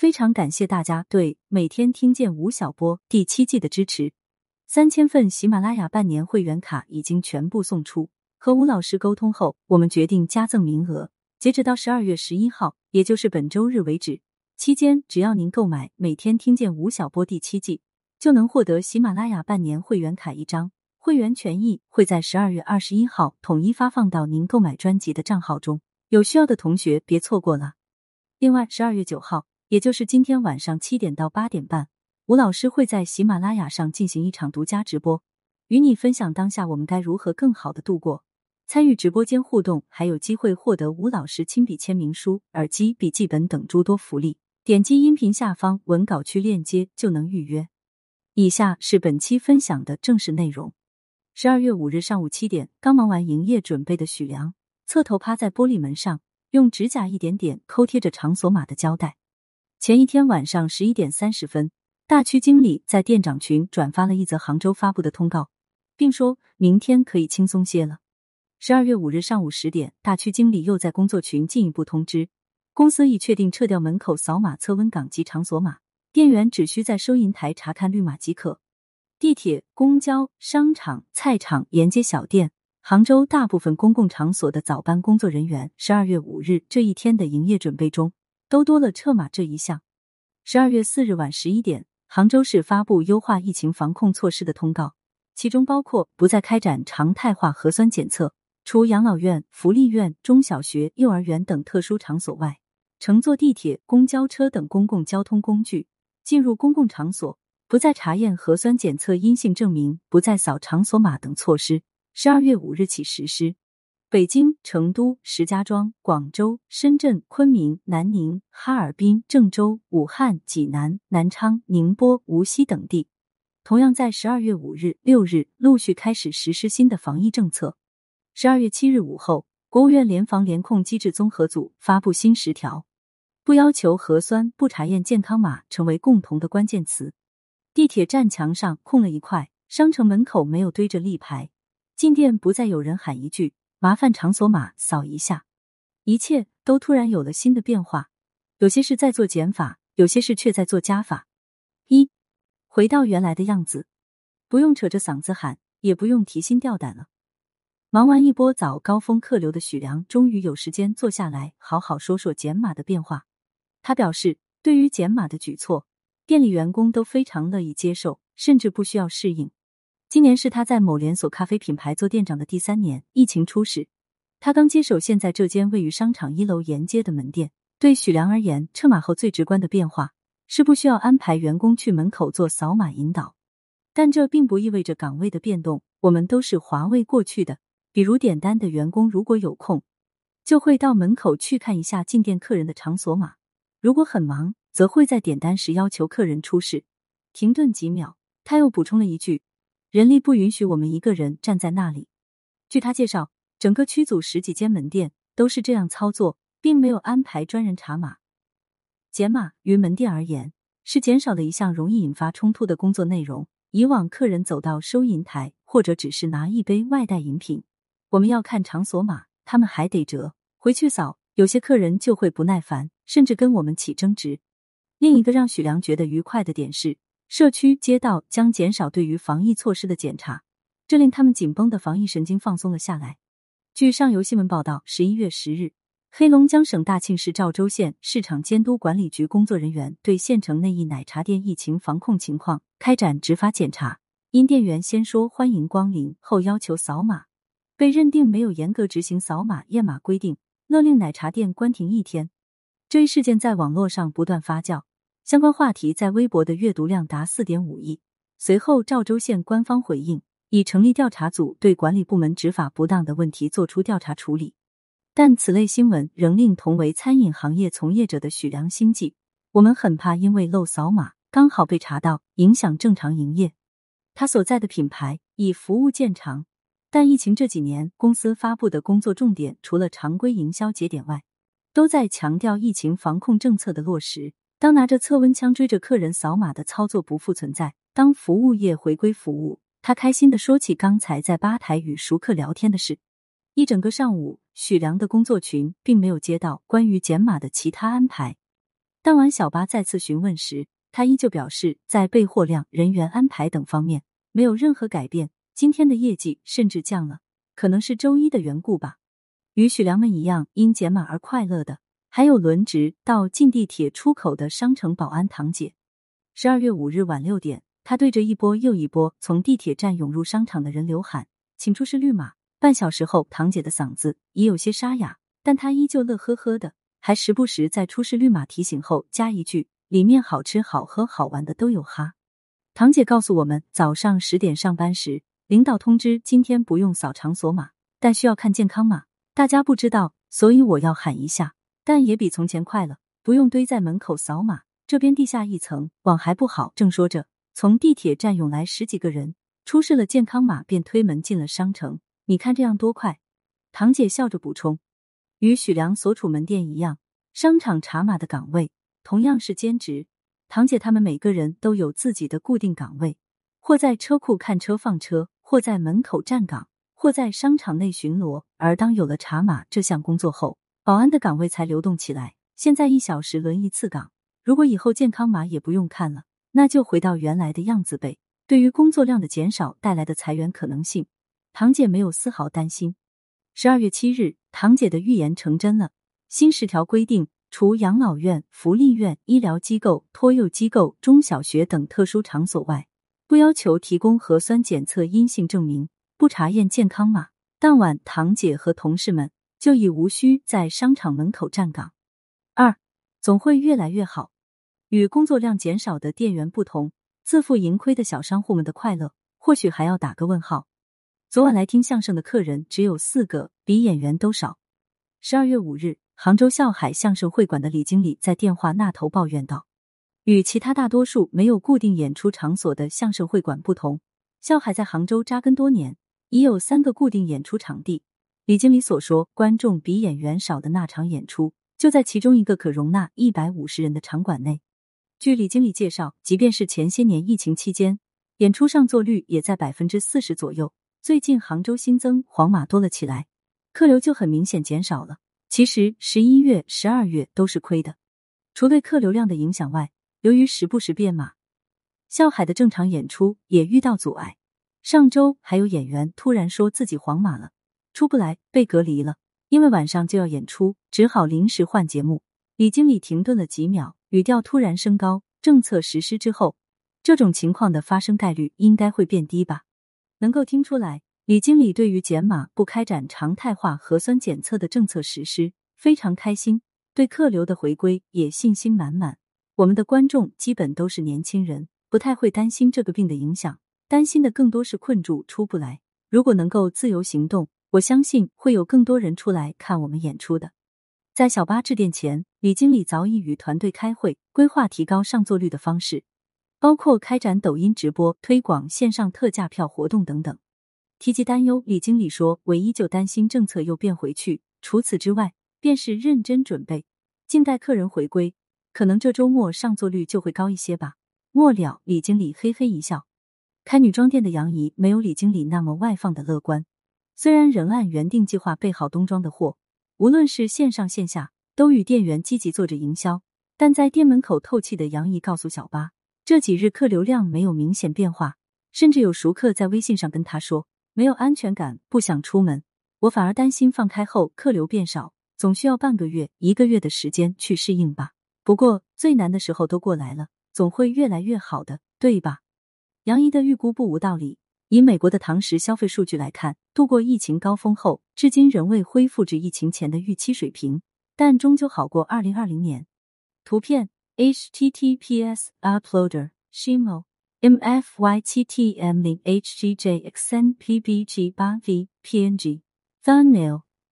非常感谢大家对每天听见吴晓波第七季的支持，三千份喜马拉雅半年会员卡已经全部送出。和吴老师沟通后，我们决定加赠名额，截止到十二月十一号，也就是本周日为止。期间，只要您购买每天听见吴晓波第七季，就能获得喜马拉雅半年会员卡一张。会员权益会在十二月二十一号统一发放到您购买专辑的账号中，有需要的同学别错过了。另外，十二月九号。也就是今天晚上七点到八点半，吴老师会在喜马拉雅上进行一场独家直播，与你分享当下我们该如何更好的度过。参与直播间互动，还有机会获得吴老师亲笔签名书、耳机、笔记本等诸多福利。点击音频下方文稿区链接就能预约。以下是本期分享的正式内容。十二月五日上午七点，刚忙完营业准备的许良，侧头趴在玻璃门上，用指甲一点点抠贴着场所码的胶带。前一天晚上十一点三十分，大区经理在店长群转发了一则杭州发布的通告，并说明天可以轻松些了。十二月五日上午十点，大区经理又在工作群进一步通知，公司已确定撤掉门口扫码测温岗及场所码，店员只需在收银台查看绿码即可。地铁、公交、商场、菜场、沿街小店，杭州大部分公共场所的早班工作人员，十二月五日这一天的营业准备中。都多了撤码这一项。十二月四日晚十一点，杭州市发布优化疫情防控措施的通告，其中包括不再开展常态化核酸检测，除养老院、福利院、中小学、幼儿园等特殊场所外，乘坐地铁、公交车等公共交通工具进入公共场所，不再查验核酸检测阴性证明，不再扫场所码等措施，十二月五日起实施。北京、成都、石家庄、广州、深圳、昆明、南宁、哈尔滨、郑州、武汉、济南、南昌、宁波、无锡等地，同样在十二月五日、六日陆续开始实施新的防疫政策。十二月七日午后，国务院联防联控机制综合组发布新十条，不要求核酸、不查验健康码成为共同的关键词。地铁站墙上空了一块，商城门口没有堆着立牌，进店不再有人喊一句。麻烦场所码扫一下，一切都突然有了新的变化。有些是在做减法，有些事却在做加法。一，回到原来的样子，不用扯着嗓子喊，也不用提心吊胆了。忙完一波早高峰客流的许良，终于有时间坐下来好好说说减码的变化。他表示，对于减码的举措，店里员工都非常乐意接受，甚至不需要适应。今年是他在某连锁咖啡品牌做店长的第三年。疫情初始，他刚接手现在这间位于商场一楼沿街的门店。对许良而言，撤码后最直观的变化是不需要安排员工去门口做扫码引导，但这并不意味着岗位的变动。我们都是华为过去的，比如点单的员工如果有空，就会到门口去看一下进店客人的场所码；如果很忙，则会在点单时要求客人出示，停顿几秒。他又补充了一句。人力不允许我们一个人站在那里。据他介绍，整个区组十几间门店都是这样操作，并没有安排专人查码。减码于门店而言是减少了一项容易引发冲突的工作内容。以往客人走到收银台或者只是拿一杯外带饮品，我们要看场所码，他们还得折回去扫，有些客人就会不耐烦，甚至跟我们起争执。另一个让许良觉得愉快的点是。社区街道将减少对于防疫措施的检查，这令他们紧绷的防疫神经放松了下来。据上游新闻报道，十一月十日，黑龙江省大庆市肇州县市场监督管理局工作人员对县城内一奶茶店疫情防控情况开展执法检查，因店员先说欢迎光临，后要求扫码，被认定没有严格执行扫码验码规定，勒令奶茶店关停一天。这一事件在网络上不断发酵。相关话题在微博的阅读量达四点五亿。随后，赵州县官方回应，已成立调查组，对管理部门执法不当的问题作出调查处理。但此类新闻仍令同为餐饮行业从业者的许良心悸。我们很怕因为漏扫码刚好被查到，影响正常营业。他所在的品牌以服务见长，但疫情这几年，公司发布的工作重点除了常规营销节点外，都在强调疫情防控政策的落实。当拿着测温枪追着客人扫码的操作不复存在，当服务业回归服务，他开心的说起刚才在吧台与熟客聊天的事。一整个上午，许良的工作群并没有接到关于减码的其他安排。当晚小巴再次询问时，他依旧表示在备货量、人员安排等方面没有任何改变，今天的业绩甚至降了，可能是周一的缘故吧。与许良们一样因减码而快乐的，还有轮值到进地铁出口的商城保安堂姐。十二月五日晚六点，她对着一波又一波从地铁站涌入商场的人流喊：“请出示绿码。”半小时后，堂姐的嗓子已有些沙哑，但她依旧乐呵呵的，还时不时在出示绿码提醒后加一句：“里面好吃、好喝、好玩的都有哈。”堂姐告诉我们，早上十点上班时，领导通知今天不用扫场所码，但需要看健康码。大家不知道，所以我要喊一下，但也比从前快了，不用堆在门口扫码。这边地下一层网还不好。正说着，从地铁站涌来十几个人，出示了健康码，便推门进了商城。你看这样多快！堂姐笑着补充，与许良所处门店一样，商场查码的岗位同样是兼职。堂姐他们每个人都有自己的固定岗位，或在车库看车放车，或在门口站岗。或在商场内巡逻，而当有了查码这项工作后，保安的岗位才流动起来。现在一小时轮一次岗，如果以后健康码也不用看了，那就回到原来的样子呗。对于工作量的减少带来的裁员可能性，堂姐没有丝毫担心。十二月七日，堂姐的预言成真了。新十条规定，除养老院、福利院、医疗机构、托幼机构、中小学等特殊场所外，不要求提供核酸检测阴性证明。不查验健康码，当晚堂姐和同事们就已无需在商场门口站岗。二总会越来越好。与工作量减少的店员不同，自负盈亏的小商户们的快乐或许还要打个问号。昨晚来听相声的客人只有四个，比演员都少。十二月五日，杭州笑海相声会馆的李经理在电话那头抱怨道：“与其他大多数没有固定演出场所的相声会馆不同，笑海在杭州扎根多年。”已有三个固定演出场地。李经理所说，观众比演员少的那场演出，就在其中一个可容纳一百五十人的场馆内。据李经理介绍，即便是前些年疫情期间，演出上座率也在百分之四十左右。最近杭州新增黄码多了起来，客流就很明显减少了。其实十一月、十二月都是亏的。除对客流量的影响外，由于时不时变码，笑海的正常演出也遇到阻碍。上周还有演员突然说自己黄码了，出不来，被隔离了。因为晚上就要演出，只好临时换节目。李经理停顿了几秒，语调突然升高：“政策实施之后，这种情况的发生概率应该会变低吧？”能够听出来，李经理对于减码不开展常态化核酸检测的政策实施非常开心，对客流的回归也信心满满。我们的观众基本都是年轻人，不太会担心这个病的影响。担心的更多是困住出不来。如果能够自由行动，我相信会有更多人出来看我们演出的。在小巴致电前，李经理早已与团队开会，规划提高上座率的方式，包括开展抖音直播、推广线上特价票活动等等。提及担忧，李经理说，唯一就担心政策又变回去。除此之外，便是认真准备，静待客人回归。可能这周末上座率就会高一些吧。末了，李经理嘿嘿一笑。开女装店的杨怡没有李经理那么外放的乐观，虽然仍按原定计划备好冬装的货，无论是线上线下都与店员积极做着营销，但在店门口透气的杨怡告诉小巴，这几日客流量没有明显变化，甚至有熟客在微信上跟他说没有安全感，不想出门。我反而担心放开后客流变少，总需要半个月、一个月的时间去适应吧。不过最难的时候都过来了，总会越来越好的，对吧？杨怡的预估不无道理。以美国的堂食消费数据来看，度过疫情高峰后，至今仍未恢复至疫情前的预期水平，但终究好过二零二零年。图片：https uploader shimo mfyttm 零 hgjxnpbg 八 v png thumbnail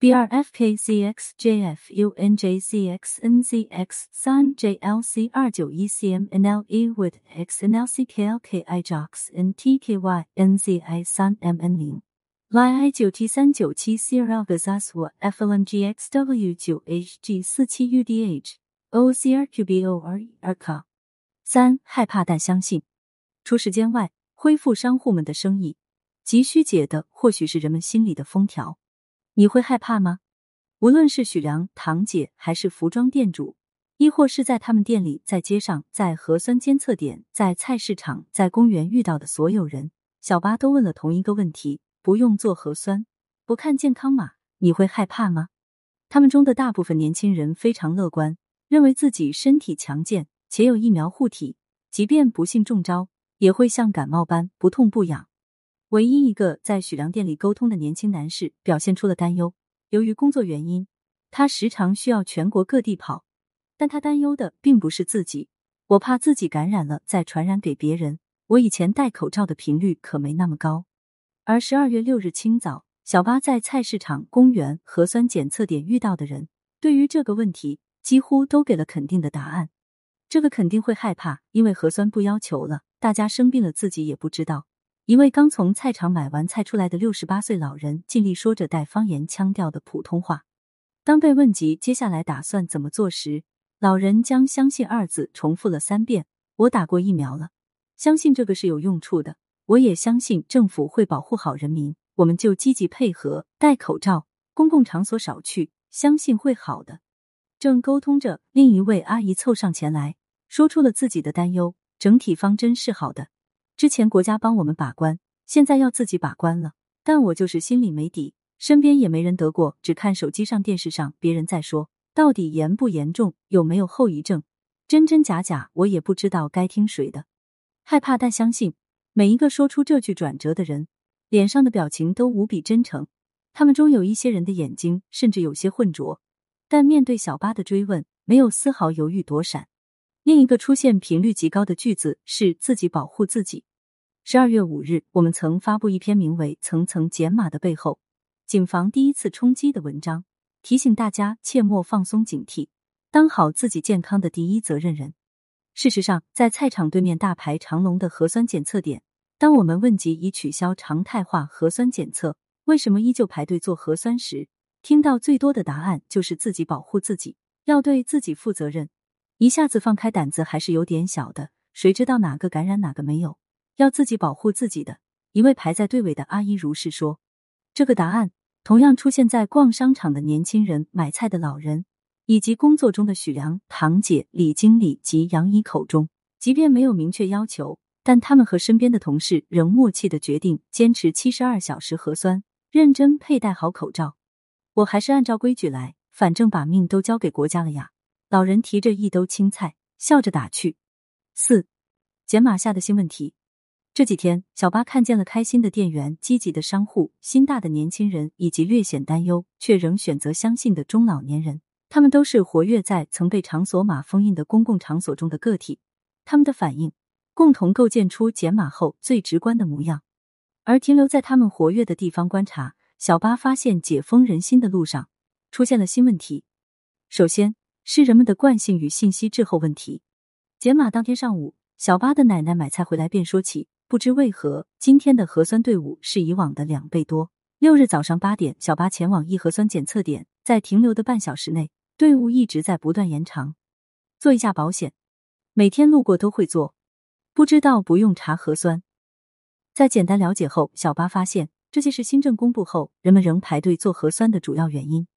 B R F K C X J F U N J C X N Z X 三 J L C 二九一 C M N L E with X N L C K L K I J O X N T K Y N Z I 三 M N 零 Y I 九 T 三九七 C R L G Z S W F L M G X W 九 H G 四七 U D H O C R Q B O R E R K 三害怕但相信。除时间外，恢复商户们的生意，急需解的或许是人们心里的封条。你会害怕吗？无论是许良、堂姐，还是服装店主，亦或是在他们店里、在街上、在核酸监测点、在菜市场、在公园遇到的所有人，小巴都问了同一个问题：不用做核酸，不看健康码，你会害怕吗？他们中的大部分年轻人非常乐观，认为自己身体强健且有疫苗护体，即便不幸中招，也会像感冒般不痛不痒。唯一一个在许良店里沟通的年轻男士表现出了担忧。由于工作原因，他时常需要全国各地跑，但他担忧的并不是自己。我怕自己感染了再传染给别人。我以前戴口罩的频率可没那么高。而十二月六日清早，小巴在菜市场、公园、核酸检测点遇到的人，对于这个问题几乎都给了肯定的答案。这个肯定会害怕，因为核酸不要求了，大家生病了自己也不知道。一位刚从菜场买完菜出来的六十八岁老人，尽力说着带方言腔调的普通话。当被问及接下来打算怎么做时，老人将“相信”二字重复了三遍。我打过疫苗了，相信这个是有用处的。我也相信政府会保护好人民，我们就积极配合，戴口罩，公共场所少去，相信会好的。正沟通着，另一位阿姨凑上前来说出了自己的担忧。整体方针是好的。之前国家帮我们把关，现在要自己把关了。但我就是心里没底，身边也没人得过，只看手机上、电视上别人在说，到底严不严重，有没有后遗症，真真假假，我也不知道该听谁的。害怕但相信，每一个说出这句转折的人，脸上的表情都无比真诚。他们中有一些人的眼睛甚至有些浑浊，但面对小巴的追问，没有丝毫犹豫躲闪。另一个出现频率极高的句子是自己保护自己。十二月五日，我们曾发布一篇名为《层层减码的背后：谨防第一次冲击》的文章，提醒大家切莫放松警惕，当好自己健康的第一责任人。事实上，在菜场对面大排长龙的核酸检测点，当我们问及已取消常态化核酸检测，为什么依旧排队做核酸时，听到最多的答案就是自己保护自己，要对自己负责任。一下子放开胆子还是有点小的，谁知道哪个感染哪个没有？要自己保护自己的一位排在队尾的阿姨如是说。这个答案同样出现在逛商场的年轻人、买菜的老人以及工作中的许良、堂姐、李经理及杨姨口中。即便没有明确要求，但他们和身边的同事仍默契的决定坚持七十二小时核酸，认真佩戴好口罩。我还是按照规矩来，反正把命都交给国家了呀。老人提着一兜青菜，笑着打趣。四减码下的新问题。这几天，小巴看见了开心的店员、积极的商户、心大的年轻人，以及略显担忧却仍选择相信的中老年人。他们都是活跃在曾被场所码封印的公共场所中的个体，他们的反应共同构建出解码后最直观的模样。而停留在他们活跃的地方观察，小巴发现解封人心的路上出现了新问题。首先是人们的惯性与信息滞后问题。解码当天上午，小巴的奶奶买菜回来便说起。不知为何，今天的核酸队伍是以往的两倍多。六日早上八点，小巴前往一核酸检测点，在停留的半小时内，队伍一直在不断延长。做一下保险，每天路过都会做，不知道不用查核酸。在简单了解后，小巴发现这些是新政公布后人们仍排队做核酸的主要原因。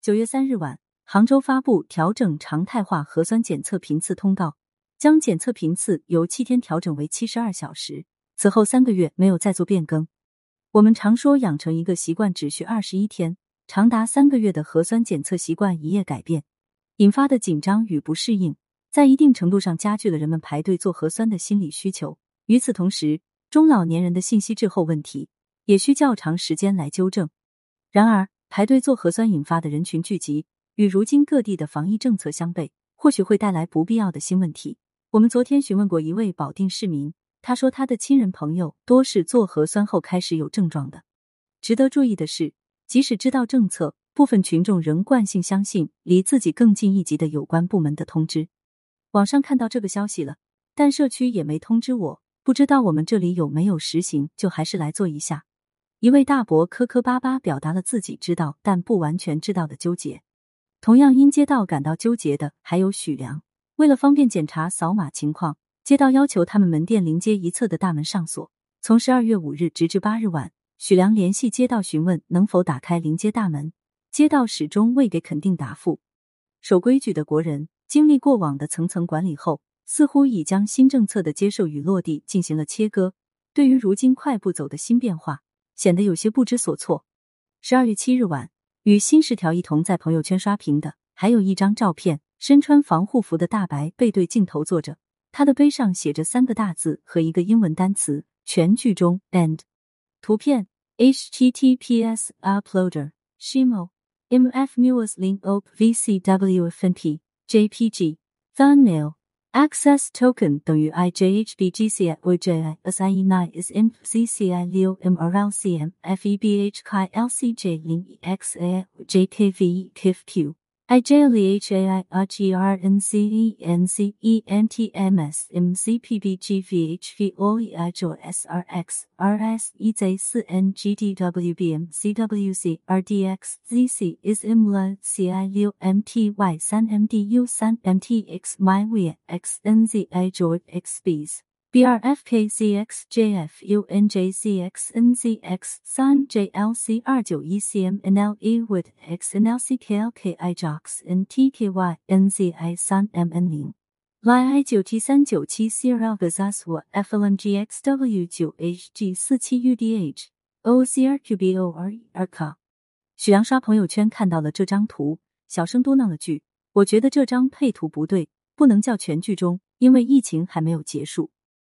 九月三日晚，杭州发布调整常态化核酸检测频次通告，将检测频次由七天调整为七十二小时。此后三个月没有再做变更。我们常说养成一个习惯只需二十一天，长达三个月的核酸检测习惯一夜改变，引发的紧张与不适应，在一定程度上加剧了人们排队做核酸的心理需求。与此同时，中老年人的信息滞后问题也需较长时间来纠正。然而，排队做核酸引发的人群聚集，与如今各地的防疫政策相悖，或许会带来不必要的新问题。我们昨天询问过一位保定市民。他说，他的亲人朋友多是做核酸后开始有症状的。值得注意的是，即使知道政策，部分群众仍惯性相信离自己更近一级的有关部门的通知。网上看到这个消息了，但社区也没通知我，不知道我们这里有没有实行，就还是来做一下。一位大伯磕磕巴巴表达了自己知道但不完全知道的纠结。同样因街道感到纠结的还有许良，为了方便检查扫码情况，街道要求他们门店临街一侧的大门上锁。从十二月五日直至八日晚，许良联系街道询问能否打开临街大门。街道始终未给肯定答复。守规矩的国人经历过往的层层管理后，似乎已将新政策的接受与落地进行了切割。对于如今快步走的新变化，显得有些不知所措。十二月七日晚，与新十条一同在朋友圈刷屏的，还有一张照片，身穿防护服的大白背对镜头坐着，他的背上写着三个大字和一个英文单词“全剧终 ”（end）。图片：https uploader shimo。MF Muas Link Op VCW FNP JPG Thumbnail Access Token 等于 IJHBGCI OJI SIE nine IMP CCI l m r l c m f e b h k i LCJ 零 XA JKV k f q IJLEHAI 4 n g t w b m c w c r d x z c s m l c i u m t y is IMLA CILMTY3MDU3MTX MDU 3 MTX MyWe XNZI Joy XBs BRFKCXJFUNJCXNZX 三 JLC 二九一 CMNLE with XNLCKLKIJOX NTKY NZI 三 MN 零 YI 九 T 三九七 CRL Gazaswa FLMGXW 九 HG 四七 UDH OCRQBOR 二卡。许阳刷朋友圈看到了这张图，小声嘟囔了句：“我觉得这张配图不对，不能叫全剧终，因为疫情还没有结束。”